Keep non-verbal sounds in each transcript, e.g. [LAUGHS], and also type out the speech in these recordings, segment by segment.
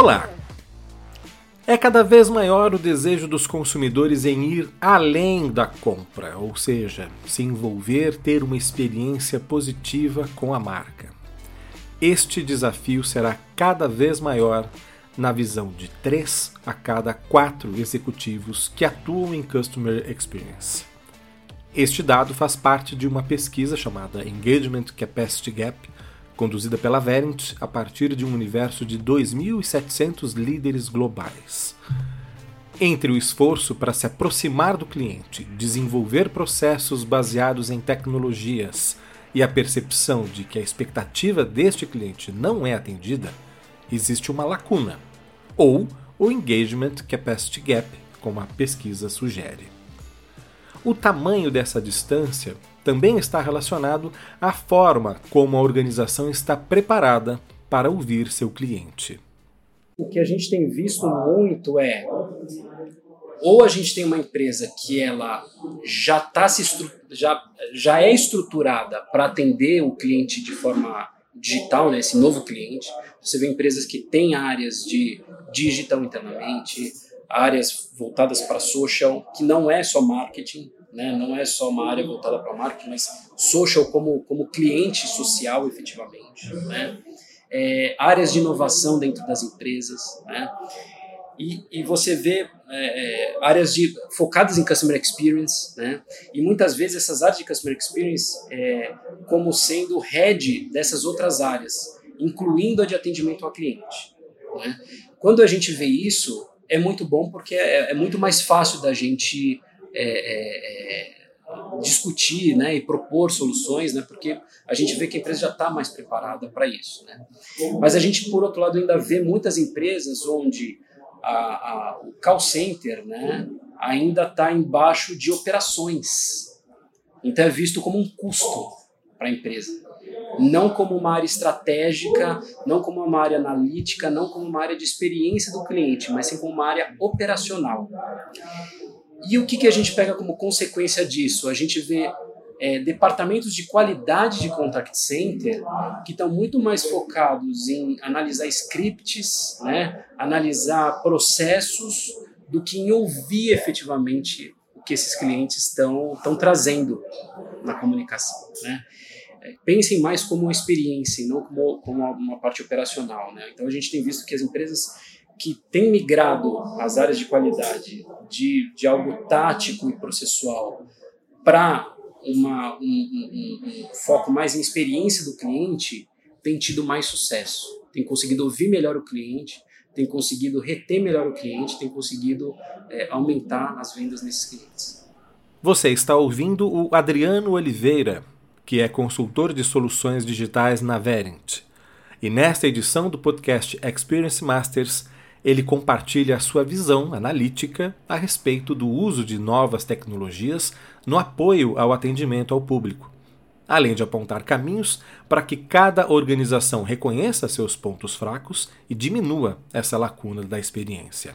Olá! É cada vez maior o desejo dos consumidores em ir além da compra, ou seja, se envolver, ter uma experiência positiva com a marca. Este desafio será cada vez maior na visão de 3 a cada 4 executivos que atuam em Customer Experience. Este dado faz parte de uma pesquisa chamada Engagement Capacity Gap, conduzida pela Verint a partir de um universo de 2.700 líderes globais. Entre o esforço para se aproximar do cliente, desenvolver processos baseados em tecnologias e a percepção de que a expectativa deste cliente não é atendida, existe uma lacuna, ou o Engagement Capacity Gap, como a pesquisa sugere. O tamanho dessa distância também está relacionado à forma como a organização está preparada para ouvir seu cliente. O que a gente tem visto muito é ou a gente tem uma empresa que ela já tá se já, já é estruturada para atender o cliente de forma digital, né, esse novo cliente. Você vê empresas que têm áreas de digital internamente, áreas voltadas para social, que não é só marketing, né? não é só uma área voltada para marketing, mas social como, como cliente social efetivamente. Né? É, áreas de inovação dentro das empresas. Né? E, e você vê é, é, áreas de, focadas em customer experience, né? e muitas vezes essas áreas de customer experience é, como sendo head dessas outras áreas, incluindo a de atendimento ao cliente. Né? Quando a gente vê isso, é muito bom porque é, é muito mais fácil da gente é, é, é, discutir né, e propor soluções, né, porque a gente vê que a empresa já está mais preparada para isso. Né? Mas a gente, por outro lado, ainda vê muitas empresas onde a, a, o call center né, ainda está embaixo de operações. Então é visto como um custo para a empresa. Não como uma área estratégica, não como uma área analítica, não como uma área de experiência do cliente, mas sim como uma área operacional. E o que, que a gente pega como consequência disso? A gente vê é, departamentos de qualidade de contact center que estão muito mais focados em analisar scripts, né, analisar processos, do que em ouvir efetivamente o que esses clientes estão trazendo na comunicação. Né. É, pensem mais como uma experiência, não como, como uma parte operacional. Né. Então a gente tem visto que as empresas que têm migrado as áreas de qualidade de, de algo tático e processual para um, um, um, foco mais em experiência do cliente, tem tido mais sucesso, tem conseguido ouvir melhor o cliente, tem conseguido reter melhor o cliente, tem conseguido é, aumentar as vendas nesses clientes. Você está ouvindo o Adriano Oliveira, que é consultor de soluções digitais na Verint. E nesta edição do podcast Experience Masters, ele compartilha a sua visão analítica a respeito do uso de novas tecnologias no apoio ao atendimento ao público, além de apontar caminhos para que cada organização reconheça seus pontos fracos e diminua essa lacuna da experiência.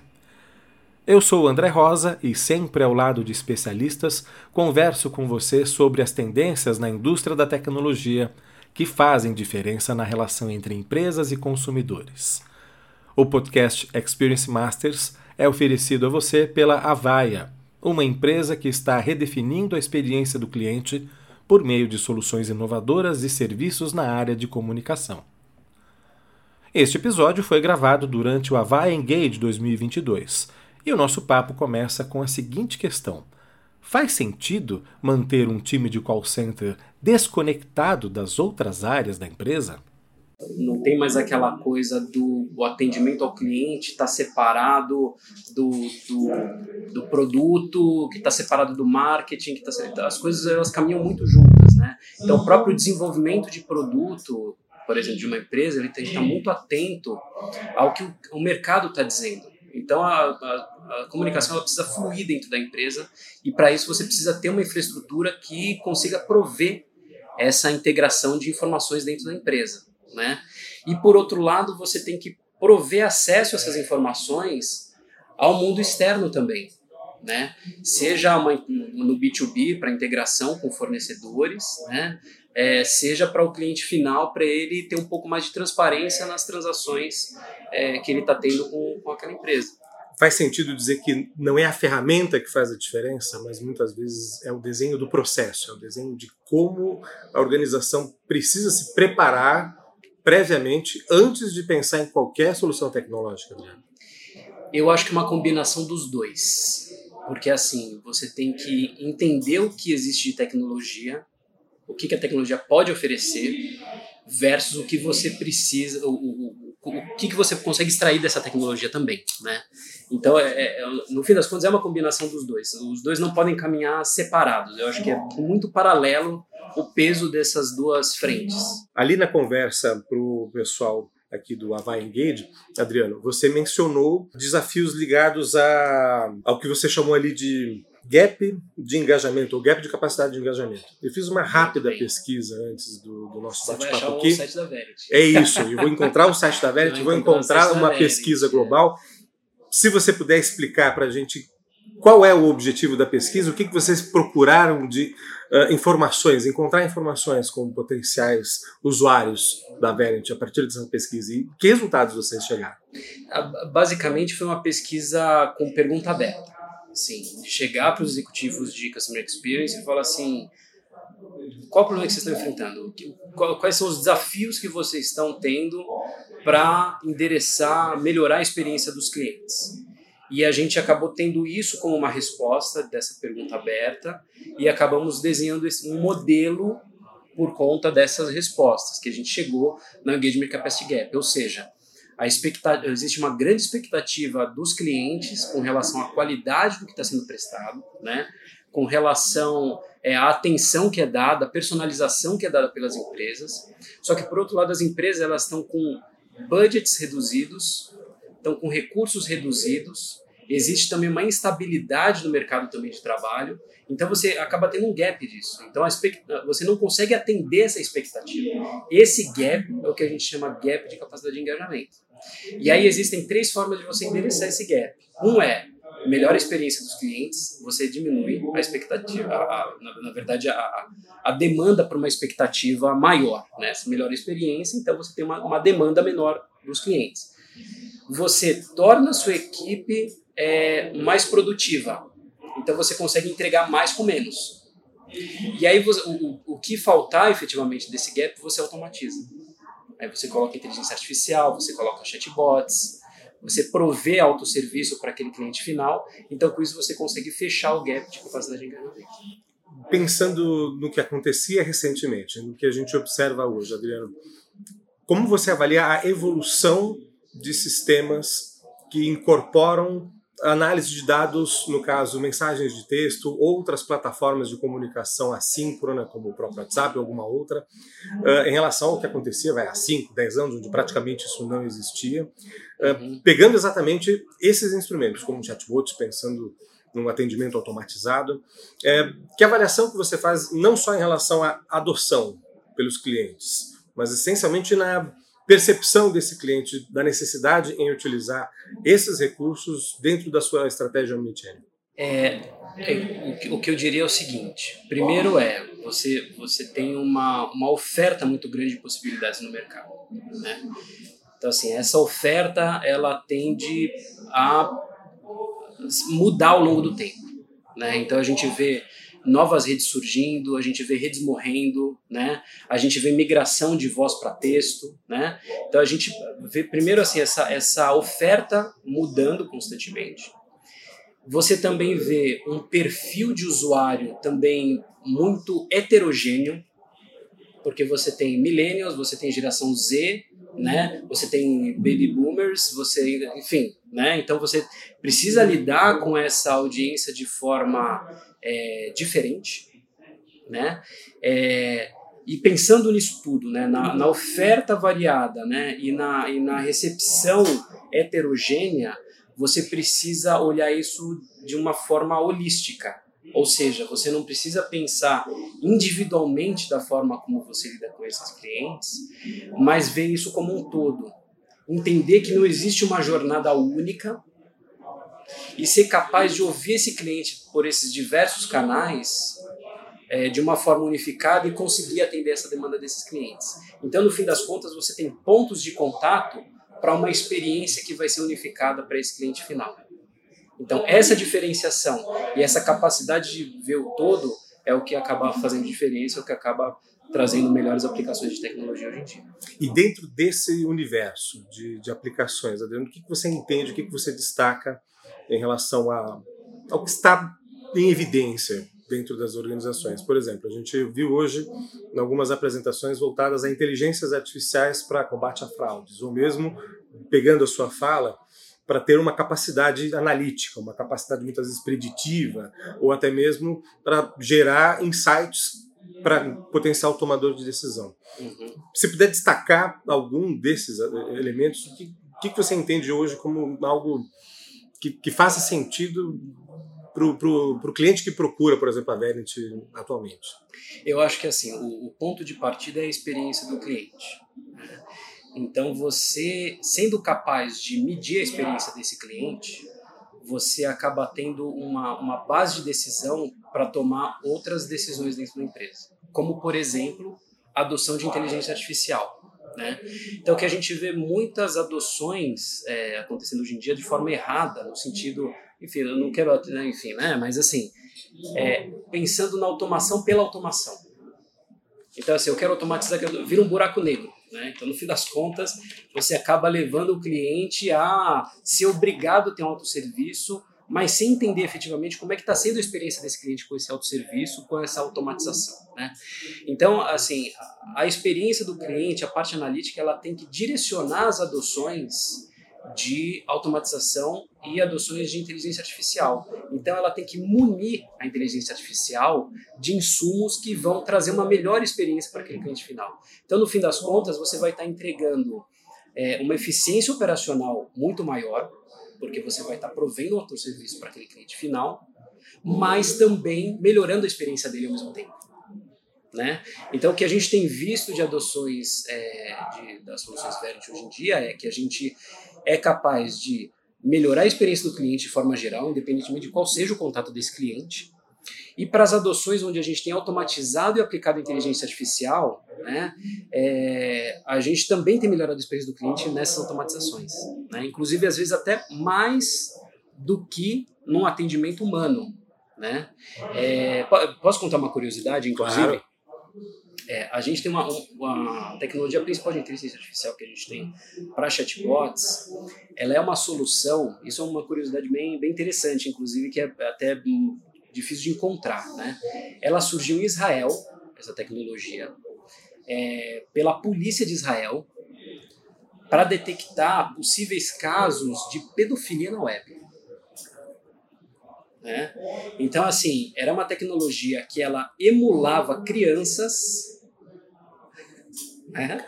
Eu sou André Rosa e, sempre ao lado de especialistas, converso com você sobre as tendências na indústria da tecnologia que fazem diferença na relação entre empresas e consumidores. O podcast Experience Masters é oferecido a você pela Avaya, uma empresa que está redefinindo a experiência do cliente por meio de soluções inovadoras e serviços na área de comunicação. Este episódio foi gravado durante o Avaya Engage 2022 e o nosso papo começa com a seguinte questão: Faz sentido manter um time de call center desconectado das outras áreas da empresa? Não tem mais aquela coisa do o atendimento ao cliente estar tá separado do, do, do, produto, que está separado do marketing, que tá, as coisas elas caminham muito juntas, né? Então o próprio desenvolvimento de produto, por exemplo, de uma empresa, ele tem que estar muito atento ao que o, o mercado está dizendo. Então a, a, a comunicação precisa fluir dentro da empresa e para isso você precisa ter uma infraestrutura que consiga prover essa integração de informações dentro da empresa né? E por outro lado, você tem que prover acesso a essas informações ao mundo externo também, né? Seja uma, no B2B para integração com fornecedores, né? é, seja para o cliente final, para ele ter um pouco mais de transparência nas transações é, que ele está tendo com, com aquela empresa. Faz sentido dizer que não é a ferramenta que faz a diferença, mas muitas vezes é o desenho do processo, é o desenho de como a organização precisa se preparar previamente antes de pensar em qualquer solução tecnológica, Adriano. Eu acho que é uma combinação dos dois. Porque assim, você tem que entender o que existe de tecnologia, o que, que a tecnologia pode oferecer, versus o que você precisa, o, o, o, que, que você consegue extrair dessa tecnologia também, né? Então, é, é, é, no fim das contas, é uma combinação dos dois. Os dois não podem caminhar separados. Eu acho que é muito paralelo o peso dessas duas frentes. Ali na conversa para o pessoal aqui do Havaí Engage, Adriano, você mencionou desafios ligados a, ao que você chamou ali de gap de engajamento, ou gap de capacidade de engajamento. Eu fiz uma rápida pesquisa antes do, do nosso bate-papo aqui. Site da Verity. É isso, eu vou encontrar o site da Verity, vou encontrar uma pesquisa global. Se você puder explicar para a gente qual é o objetivo da pesquisa, o que, que vocês procuraram de uh, informações, encontrar informações com potenciais usuários da Verint a partir dessa pesquisa e que resultados vocês chegaram? Basicamente foi uma pesquisa com pergunta aberta. Sim, chegar para os executivos de Customer Experience e falar assim, qual o problema que vocês estão enfrentando? Quais são os desafios que vocês estão tendo para endereçar, melhorar a experiência dos clientes? E a gente acabou tendo isso como uma resposta dessa pergunta aberta e acabamos desenhando um modelo por conta dessas respostas que a gente chegou na Engagement Capacity Gap. Ou seja, a expectativa, existe uma grande expectativa dos clientes com relação à qualidade do que está sendo prestado, né? com relação é, à atenção que é dada, à personalização que é dada pelas empresas. Só que, por outro lado, as empresas elas estão com budgets reduzidos, estão com recursos reduzidos, existe também uma instabilidade no mercado também de trabalho, então você acaba tendo um gap disso. Então você não consegue atender essa expectativa. Esse gap é o que a gente chama gap de capacidade de engajamento. E aí existem três formas de você endereçar esse gap. Um é melhor experiência dos clientes, você diminui a expectativa, a, a, na, verdade, a, a demanda para uma expectativa maior, né? Essa melhor experiência, então você tem uma, uma demanda menor dos clientes. Você torna a sua equipe é, mais produtiva. Então você consegue entregar mais com menos. E aí você, o, o que faltar efetivamente desse gap você automatiza. Aí você coloca inteligência artificial, você coloca chatbots, você provê autosserviço para aquele cliente final. Então com isso você consegue fechar o gap de capacidade de engajamento. Pensando no que acontecia recentemente, no que a gente observa hoje, Adriano, como você avalia a evolução de sistemas que incorporam análise de dados, no caso, mensagens de texto, outras plataformas de comunicação assíncrona, como o próprio WhatsApp ou alguma outra, uh, em relação ao que acontecia vai, há 5, 10 anos, onde praticamente isso não existia, uh, pegando exatamente esses instrumentos, como chatbots, pensando num atendimento automatizado. É, que avaliação que você faz não só em relação à adoção pelos clientes, mas essencialmente na percepção desse cliente da necessidade em utilizar esses recursos dentro da sua estratégia omnichannel? É, é, o que eu diria é o seguinte: primeiro é você você tem uma, uma oferta muito grande de possibilidades no mercado, né? Então assim essa oferta ela tende a mudar ao longo do tempo, né? Então a gente vê novas redes surgindo, a gente vê redes morrendo, né? A gente vê migração de voz para texto, né? Então a gente vê primeiro assim essa essa oferta mudando constantemente. Você também vê um perfil de usuário também muito heterogêneo, porque você tem millennials, você tem geração Z, né? Você tem baby boomers, você, enfim, né? Então você precisa lidar com essa audiência de forma é, diferente, né? É, e pensando nisso tudo, né, na, na, oferta variada né, e, na, e na recepção heterogênea, você precisa olhar isso de uma forma holística. Ou seja, você não precisa pensar individualmente da forma como você lida com esses clientes, mas ver isso como um todo. Entender que não existe uma jornada única e ser capaz de ouvir esse cliente por esses diversos canais é, de uma forma unificada e conseguir atender essa demanda desses clientes. Então, no fim das contas, você tem pontos de contato para uma experiência que vai ser unificada para esse cliente final. Então, essa diferenciação e essa capacidade de ver o todo é o que acaba fazendo diferença, é o que acaba trazendo melhores aplicações de tecnologia hoje em dia. E dentro desse universo de, de aplicações, Adriano, o que, você entende, o que você destaca em relação a, ao que está em evidência dentro das organizações? Por exemplo, a gente viu hoje em algumas apresentações voltadas a inteligências artificiais para combate a fraudes, ou mesmo pegando a sua fala, para ter uma capacidade analítica, uma capacidade muitas vezes preditiva, ou até mesmo para gerar insights para potencial tomador de decisão. Uhum. Se puder destacar algum desses elementos, o que, que você entende hoje como algo que, que faça sentido para o cliente que procura, por exemplo, a Verint atualmente? Eu acho que assim, o, o ponto de partida é a experiência do cliente. Né? Então, você sendo capaz de medir a experiência desse cliente, você acaba tendo uma, uma base de decisão para tomar outras decisões dentro da empresa. Como, por exemplo, a adoção de inteligência artificial. Né? Então, que a gente vê muitas adoções é, acontecendo hoje em dia de forma errada, no sentido, enfim, eu não quero, né, enfim, né, mas assim, é, pensando na automação pela automação. Então, assim, eu quero automatizar, vira um buraco negro. Né? Então, no fim das contas, você acaba levando o cliente a ser obrigado a ter um autosserviço, mas sem entender efetivamente como é que está sendo a experiência desse cliente com esse autosserviço, com essa automatização. Né? Então, assim, a experiência do cliente, a parte analítica, ela tem que direcionar as adoções de automatização e adoções de inteligência artificial. Então, ela tem que munir a inteligência artificial de insumos que vão trazer uma melhor experiência para aquele cliente final. Então, no fim das contas, você vai estar entregando é, uma eficiência operacional muito maior, porque você vai estar provendo outro serviço para aquele cliente final, mas também melhorando a experiência dele ao mesmo tempo. Né? Então, o que a gente tem visto de adoções é, de, das soluções Verity hoje em dia é que a gente é capaz de melhorar a experiência do cliente de forma geral, independentemente de qual seja o contato desse cliente. E para as adoções onde a gente tem automatizado e aplicado inteligência artificial, né, é, a gente também tem melhorado a experiência do cliente nessas automatizações. Né? Inclusive, às vezes, até mais do que num atendimento humano. Né? É, posso contar uma curiosidade, inclusive? Claro. É, a gente tem uma, uma tecnologia principal de inteligência artificial que a gente tem para chatbots. Ela é uma solução, isso é uma curiosidade bem, bem interessante, inclusive, que é até difícil de encontrar. Né? Ela surgiu em Israel, essa tecnologia, é, pela polícia de Israel, para detectar possíveis casos de pedofilia na web. Né? Então, assim, era uma tecnologia que ela emulava crianças, né?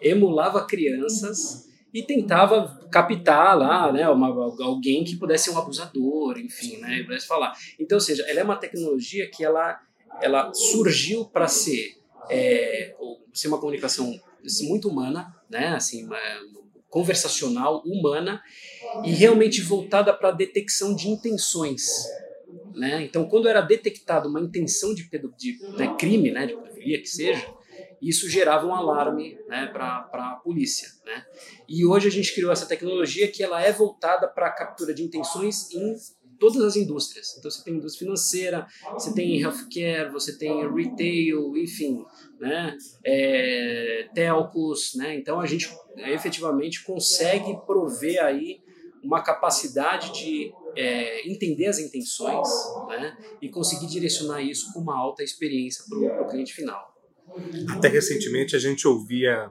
emulava crianças e tentava captar lá, né, uma, alguém que pudesse ser um abusador, enfim, né, pudesse falar. Então, ou seja, ela é uma tecnologia que ela, ela surgiu para ser, é, ser uma comunicação muito humana, né, assim, uma, conversacional, humana e realmente voltada para a detecção de intenções. Né? Então, quando era detectada uma intenção de, de né, crime, né, de pedofilia que seja, isso gerava um alarme né, para a polícia. Né? E hoje a gente criou essa tecnologia que ela é voltada para a captura de intenções em todas as indústrias. Então você tem indústria financeira, você tem healthcare, você tem retail, enfim, né? É, telcos, né? Então a gente efetivamente consegue prover aí uma capacidade de é, entender as intenções né? e conseguir direcionar isso com uma alta experiência para o cliente final. Até recentemente a gente ouvia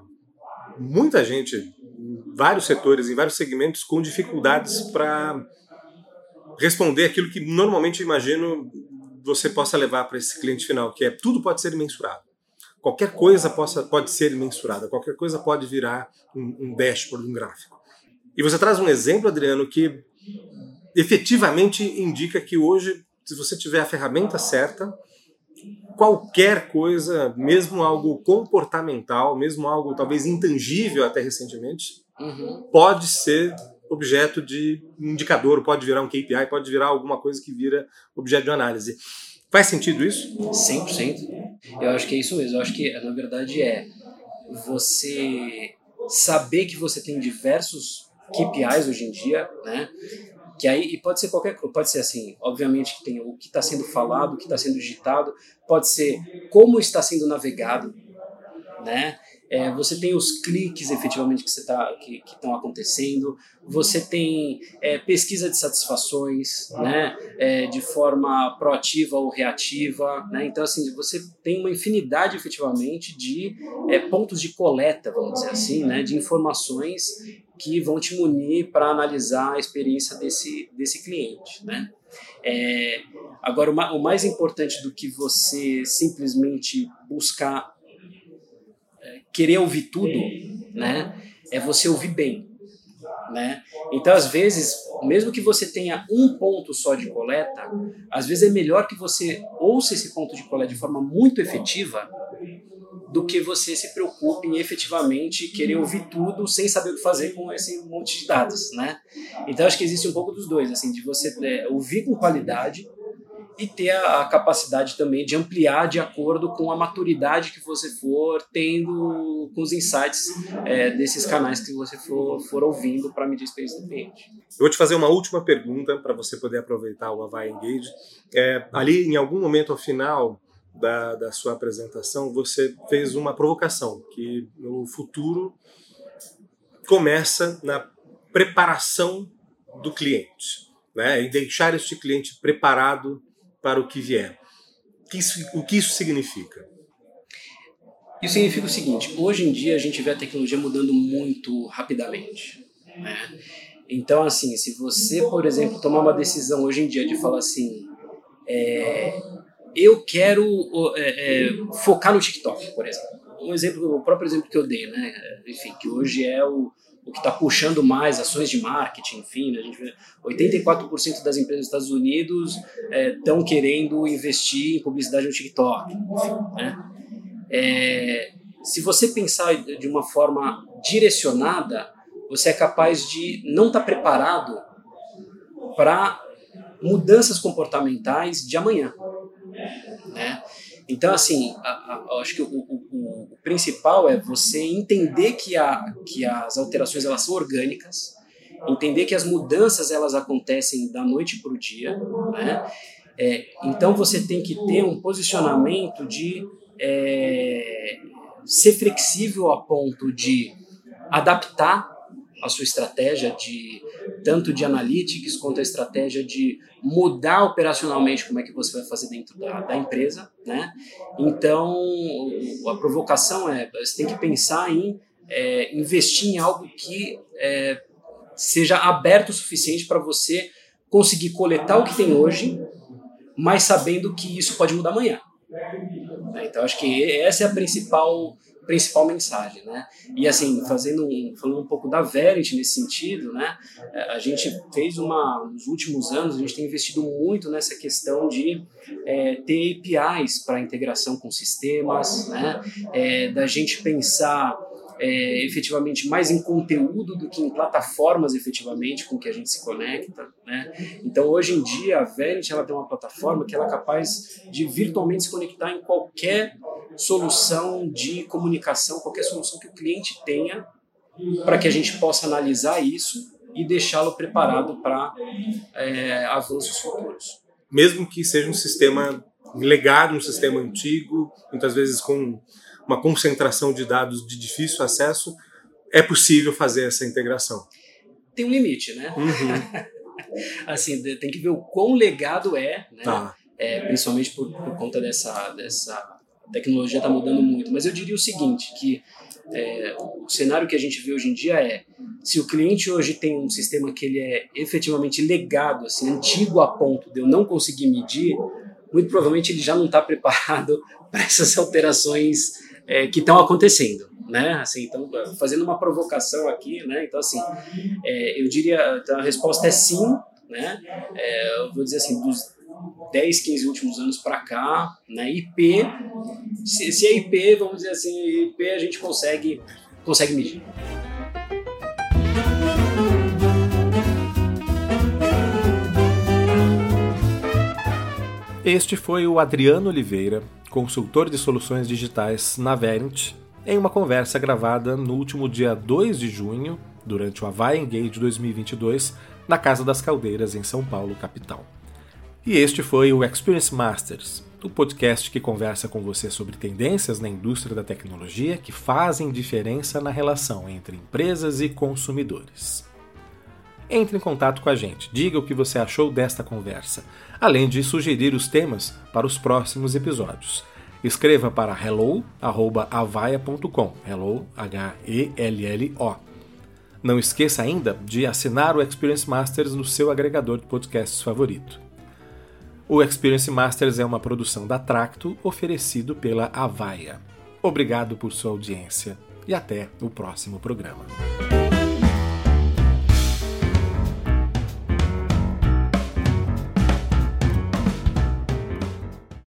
muita gente em vários setores, em vários segmentos, com dificuldades para responder aquilo que normalmente imagino você possa levar para esse cliente final, que é tudo pode ser mensurado. Qualquer coisa possa, pode ser mensurada, qualquer coisa pode virar um, um dashboard, um gráfico. E você traz um exemplo, Adriano, que efetivamente indica que hoje, se você tiver a ferramenta certa, qualquer coisa, mesmo algo comportamental, mesmo algo talvez intangível até recentemente, uhum. pode ser objeto de indicador, pode virar um KPI, pode virar alguma coisa que vira objeto de análise. Faz sentido isso? 100%. Eu acho que é isso mesmo. Eu acho que, na verdade, é você saber que você tem diversos KPIs hoje em dia, né? Que aí e pode ser qualquer pode ser assim, obviamente que tem o que está sendo falado, o que está sendo digitado, pode ser como está sendo navegado, né? É, você tem os cliques efetivamente que tá, que estão acontecendo, você tem é, pesquisa de satisfações, né, é, de forma proativa ou reativa, né, então assim você tem uma infinidade efetivamente de é, pontos de coleta, vamos dizer assim, né, de informações que vão te munir para analisar a experiência desse desse cliente, né. É, agora o mais importante do que você simplesmente buscar querer ouvir tudo, né? É você ouvir bem, né? Então, às vezes, mesmo que você tenha um ponto só de coleta, às vezes é melhor que você ouça esse ponto de coleta de forma muito efetiva do que você se preocupe em efetivamente querer ouvir tudo sem saber o que fazer com esse monte de dados, né? Então acho que existe um pouco dos dois, assim, de você é, ouvir com qualidade e ter a, capacidade também de ampliar de acordo com a maturidade que você for tendo com os insights é, desses canais que você for, for ouvindo para medir a experiência do cliente. Eu vou te fazer uma última pergunta para você poder aproveitar o Avai Engage. É, ali, em algum momento ao final da, da sua apresentação, você fez uma provocação que no futuro começa na preparação do cliente, né? E deixar este cliente preparado para o que vier. o que isso significa? Isso significa o seguinte: hoje em dia a gente vê a tecnologia mudando muito rapidamente. Né? Então, assim, se você, por exemplo, tomar uma decisão hoje em dia de falar assim, é, eu quero é, é, focar no TikTok, por exemplo. Um exemplo, o próprio exemplo que eu dei, né? Enfim, que hoje é o, o que está puxando mais ações de marketing, enfim, né? a gente vê 84% das empresas dos Estados Unidos estão é, querendo investir em publicidade no TikTok, enfim, né? É, se você pensar de uma forma direcionada, você é capaz de não estar tá preparado para mudanças comportamentais de amanhã, né? Então, assim, acho que o, o, o, principal é você entender que, a, que as alterações elas são orgânicas, entender que as mudanças elas acontecem da noite para o dia, né? É, então você tem que ter um posicionamento de é, ser flexível a ponto de adaptar a sua estratégia de tanto de analytics quanto a estratégia de mudar operacionalmente como é que você vai fazer dentro da, da empresa, né? Então a provocação é você tem que pensar em é, investir em algo que é, seja aberto o suficiente para você conseguir coletar o que tem hoje, mas sabendo que isso pode mudar amanhã. Então acho que essa é a principal principal mensagem, né? E assim, fazendo um, falando um pouco da Verity nesse sentido, né? É, a gente fez uma, nos últimos anos, a gente tem investido muito nessa questão de é, ter APIs para integração com sistemas, né? É, da gente pensar é, efetivamente mais em conteúdo do que em plataformas efetivamente com que a gente se conecta, né? Então hoje em dia a Verity ela tem uma plataforma que ela é capaz de virtualmente se conectar em qualquer solução de comunicação, qualquer solução que o cliente tenha, para que a gente possa analisar isso e deixá-lo preparado para é, avanços futuros. Mesmo que seja um sistema legado, um sistema antigo, muitas vezes com uma concentração de dados de difícil acesso, é possível fazer essa integração. Tem um limite, né? Uhum. [LAUGHS] assim, tem que ver o quão legado é, né? Tá. É, principalmente por, por, conta dessa, dessa a tecnologia está mudando muito. Mas eu diria o seguinte, que é, o cenário que a gente vê hoje em dia é se o cliente hoje tem um sistema que ele é efetivamente legado, assim, antigo a ponto de eu não conseguir medir, muito provavelmente ele já não está preparado [LAUGHS] para essas alterações é, que estão acontecendo, né? Assim, então, fazendo uma provocação aqui, né? Então, assim, é, eu diria, então, a resposta é sim, né? É, eu vou dizer assim, dos 10, 15 últimos anos para cá, né? IP, se, se é IP, vamos dizer assim, IP a gente consegue, consegue medir. Este foi o Adriano Oliveira, consultor de soluções digitais na Verint, em uma conversa gravada no último dia 2 de junho, durante o Havaí Engage 2022, na Casa das Caldeiras, em São Paulo, capital. E este foi o Experience Masters, o podcast que conversa com você sobre tendências na indústria da tecnologia que fazem diferença na relação entre empresas e consumidores. Entre em contato com a gente, diga o que você achou desta conversa, além de sugerir os temas para os próximos episódios. Escreva para hello@avaia.com. Hello H E L L O. Não esqueça ainda de assinar o Experience Masters no seu agregador de podcasts favorito. O Experience Masters é uma produção da Tracto oferecido pela Avaia. Obrigado por sua audiência e até o próximo programa.